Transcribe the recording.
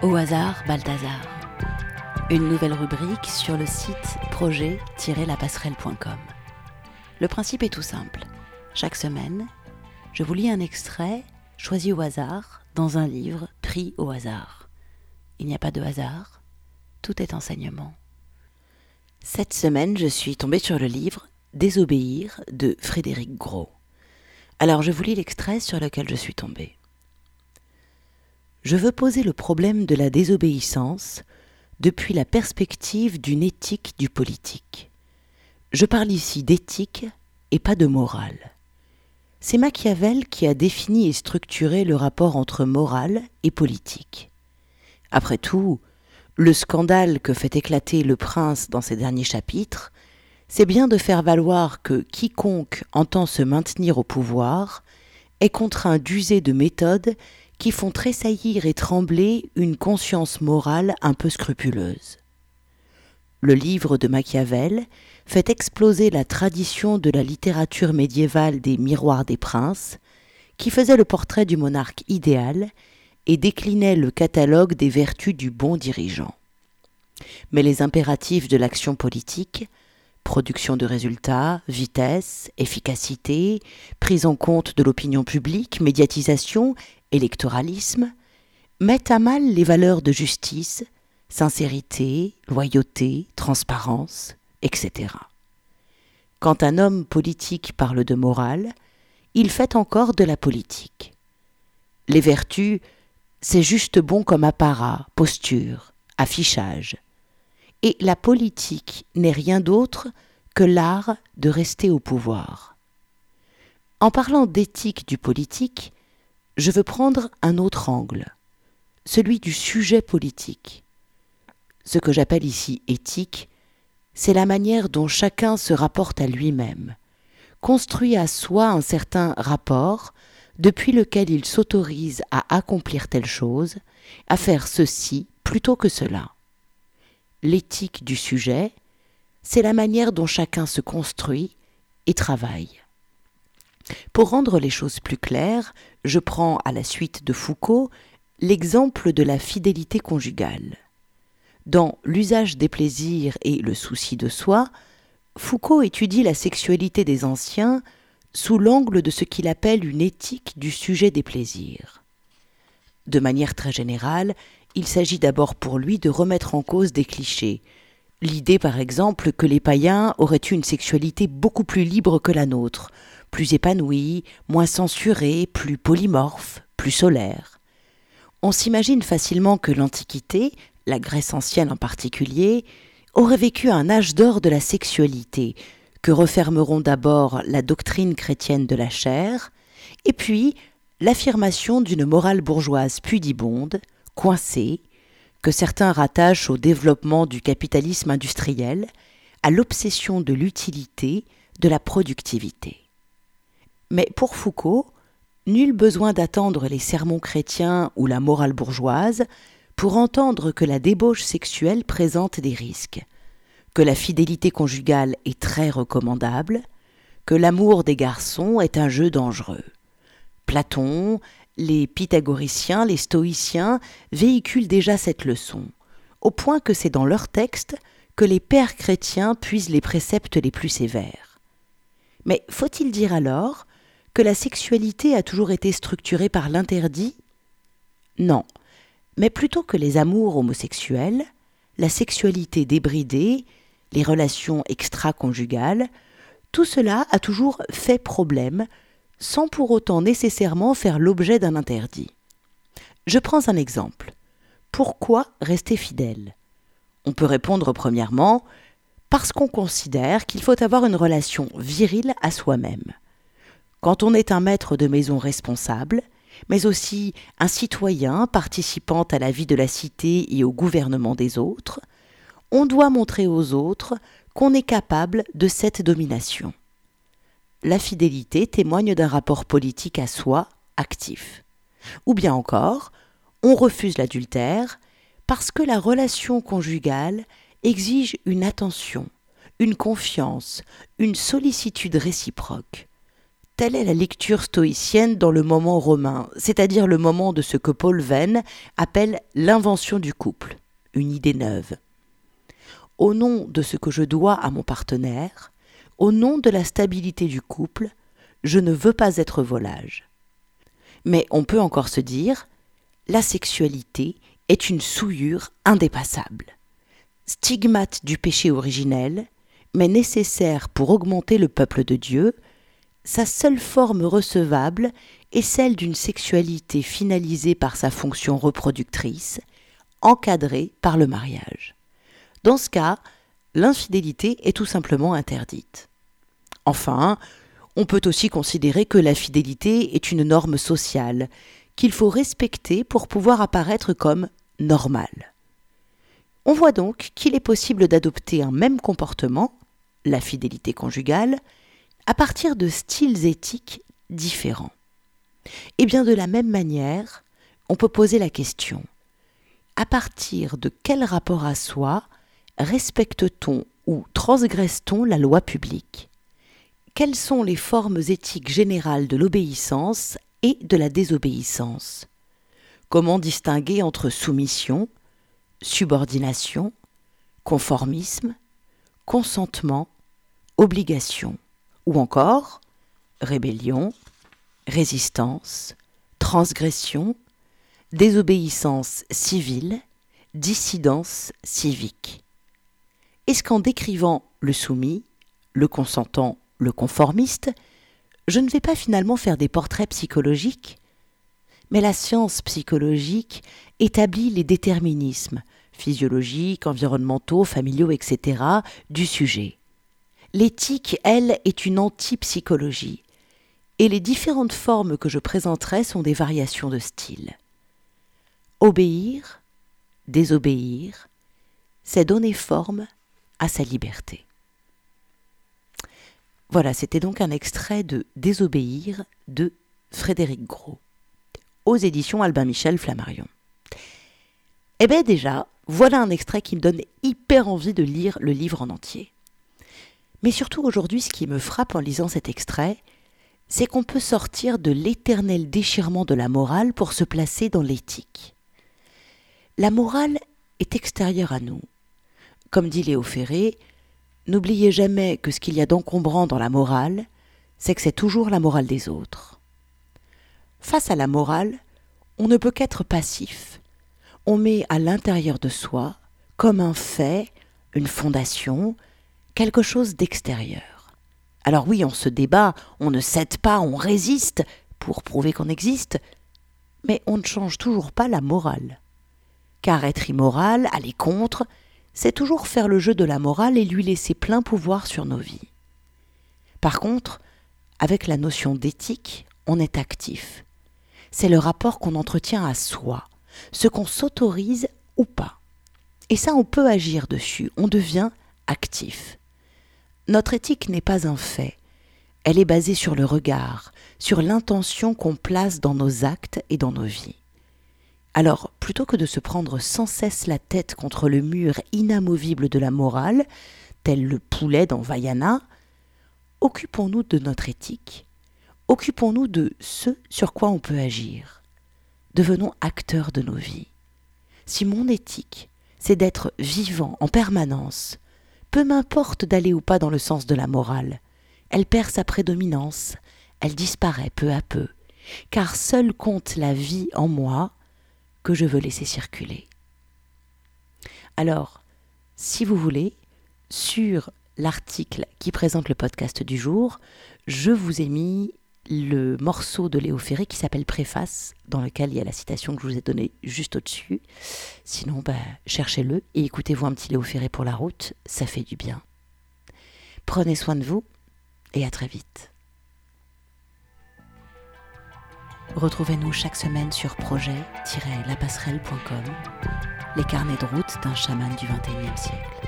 Au hasard, Balthazar. Une nouvelle rubrique sur le site projet-lapasserelle.com. Le principe est tout simple. Chaque semaine, je vous lis un extrait choisi au hasard dans un livre pris au hasard. Il n'y a pas de hasard, tout est enseignement. Cette semaine, je suis tombée sur le livre Désobéir de Frédéric Gros. Alors je vous lis l'extrait sur lequel je suis tombée. Je veux poser le problème de la désobéissance depuis la perspective d'une éthique du politique. Je parle ici d'éthique et pas de morale. C'est Machiavel qui a défini et structuré le rapport entre morale et politique. Après tout, le scandale que fait éclater le prince dans ses derniers chapitres, c'est bien de faire valoir que quiconque entend se maintenir au pouvoir est contraint d'user de méthodes qui font tressaillir et trembler une conscience morale un peu scrupuleuse. Le livre de Machiavel fait exploser la tradition de la littérature médiévale des miroirs des princes, qui faisait le portrait du monarque idéal et déclinait le catalogue des vertus du bon dirigeant. Mais les impératifs de l'action politique, production de résultats, vitesse, efficacité, prise en compte de l'opinion publique, médiatisation électoralisme, mettent à mal les valeurs de justice, sincérité, loyauté, transparence, etc. Quand un homme politique parle de morale, il fait encore de la politique. Les vertus, c'est juste bon comme apparat, posture, affichage. Et la politique n'est rien d'autre que l'art de rester au pouvoir. En parlant d'éthique du politique, je veux prendre un autre angle, celui du sujet politique. Ce que j'appelle ici éthique, c'est la manière dont chacun se rapporte à lui-même, construit à soi un certain rapport depuis lequel il s'autorise à accomplir telle chose, à faire ceci plutôt que cela. L'éthique du sujet, c'est la manière dont chacun se construit et travaille. Pour rendre les choses plus claires, je prends à la suite de Foucault l'exemple de la fidélité conjugale. Dans L'usage des plaisirs et le souci de soi, Foucault étudie la sexualité des anciens sous l'angle de ce qu'il appelle une éthique du sujet des plaisirs. De manière très générale, il s'agit d'abord pour lui de remettre en cause des clichés. L'idée, par exemple, que les païens auraient eu une sexualité beaucoup plus libre que la nôtre, plus épanoui, moins censuré, plus polymorphe, plus solaire. On s'imagine facilement que l'Antiquité, la Grèce ancienne en particulier, aurait vécu un âge d'or de la sexualité, que refermeront d'abord la doctrine chrétienne de la chair, et puis l'affirmation d'une morale bourgeoise pudibonde, coincée, que certains rattachent au développement du capitalisme industriel, à l'obsession de l'utilité, de la productivité. Mais pour Foucault, nul besoin d'attendre les sermons chrétiens ou la morale bourgeoise pour entendre que la débauche sexuelle présente des risques, que la fidélité conjugale est très recommandable, que l'amour des garçons est un jeu dangereux. Platon, les pythagoriciens, les stoïciens véhiculent déjà cette leçon, au point que c'est dans leurs textes que les pères chrétiens puisent les préceptes les plus sévères. Mais faut-il dire alors la sexualité a toujours été structurée par l'interdit? Non, mais plutôt que les amours homosexuels, la sexualité débridée, les relations extra-conjugales, tout cela a toujours fait problème, sans pour autant nécessairement faire l'objet d'un interdit. Je prends un exemple. Pourquoi rester fidèle? On peut répondre premièrement parce qu'on considère qu'il faut avoir une relation virile à soi-même quand on est un maître de maison responsable, mais aussi un citoyen participant à la vie de la cité et au gouvernement des autres, on doit montrer aux autres qu'on est capable de cette domination. La fidélité témoigne d'un rapport politique à soi actif. Ou bien encore, on refuse l'adultère parce que la relation conjugale exige une attention, une confiance, une sollicitude réciproque Telle est la lecture stoïcienne dans le moment romain, c'est-à-dire le moment de ce que Paul Venn appelle l'invention du couple, une idée neuve. Au nom de ce que je dois à mon partenaire, au nom de la stabilité du couple, je ne veux pas être volage. Mais on peut encore se dire, la sexualité est une souillure indépassable, stigmate du péché originel, mais nécessaire pour augmenter le peuple de Dieu, sa seule forme recevable est celle d'une sexualité finalisée par sa fonction reproductrice, encadrée par le mariage. Dans ce cas, l'infidélité est tout simplement interdite. Enfin, on peut aussi considérer que la fidélité est une norme sociale, qu'il faut respecter pour pouvoir apparaître comme normal. On voit donc qu'il est possible d'adopter un même comportement, la fidélité conjugale, à partir de styles éthiques différents. Et bien de la même manière, on peut poser la question à partir de quel rapport à soi respecte-t-on ou transgresse-t-on la loi publique? Quelles sont les formes éthiques générales de l'obéissance et de la désobéissance? Comment distinguer entre soumission, subordination, conformisme, consentement, obligation? Ou encore rébellion, résistance, transgression, désobéissance civile, dissidence civique. Est-ce qu'en décrivant le soumis, le consentant, le conformiste, je ne vais pas finalement faire des portraits psychologiques Mais la science psychologique établit les déterminismes physiologiques, environnementaux, familiaux, etc. du sujet. L'éthique, elle, est une antipsychologie, et les différentes formes que je présenterai sont des variations de style. Obéir, désobéir, c'est donner forme à sa liberté. Voilà, c'était donc un extrait de Désobéir de Frédéric Gros, aux éditions Albin Michel Flammarion. Eh bien déjà, voilà un extrait qui me donne hyper envie de lire le livre en entier. Mais surtout aujourd'hui, ce qui me frappe en lisant cet extrait, c'est qu'on peut sortir de l'éternel déchirement de la morale pour se placer dans l'éthique. La morale est extérieure à nous. Comme dit Léo Ferré, n'oubliez jamais que ce qu'il y a d'encombrant dans la morale, c'est que c'est toujours la morale des autres. Face à la morale, on ne peut qu'être passif. On met à l'intérieur de soi, comme un fait, une fondation, quelque chose d'extérieur. Alors oui, on se débat, on ne cède pas, on résiste pour prouver qu'on existe, mais on ne change toujours pas la morale. Car être immoral, aller contre, c'est toujours faire le jeu de la morale et lui laisser plein pouvoir sur nos vies. Par contre, avec la notion d'éthique, on est actif. C'est le rapport qu'on entretient à soi, ce qu'on s'autorise ou pas. Et ça, on peut agir dessus, on devient actif. Notre éthique n'est pas un fait. Elle est basée sur le regard, sur l'intention qu'on place dans nos actes et dans nos vies. Alors, plutôt que de se prendre sans cesse la tête contre le mur inamovible de la morale, tel le poulet dans Vaiana, occupons-nous de notre éthique, occupons-nous de ce sur quoi on peut agir. Devenons acteurs de nos vies. Si mon éthique, c'est d'être vivant en permanence, peu m'importe d'aller ou pas dans le sens de la morale, elle perd sa prédominance, elle disparaît peu à peu, car seule compte la vie en moi que je veux laisser circuler. Alors, si vous voulez, sur l'article qui présente le podcast du jour, je vous ai mis le morceau de Léo Ferré qui s'appelle Préface, dans lequel il y a la citation que je vous ai donnée juste au-dessus. Sinon, bah, cherchez-le et écoutez-vous un petit Léo Ferré pour la route, ça fait du bien. Prenez soin de vous et à très vite. Retrouvez-nous chaque semaine sur projet-lapasserelle.com, les carnets de route d'un chaman du XXIe siècle.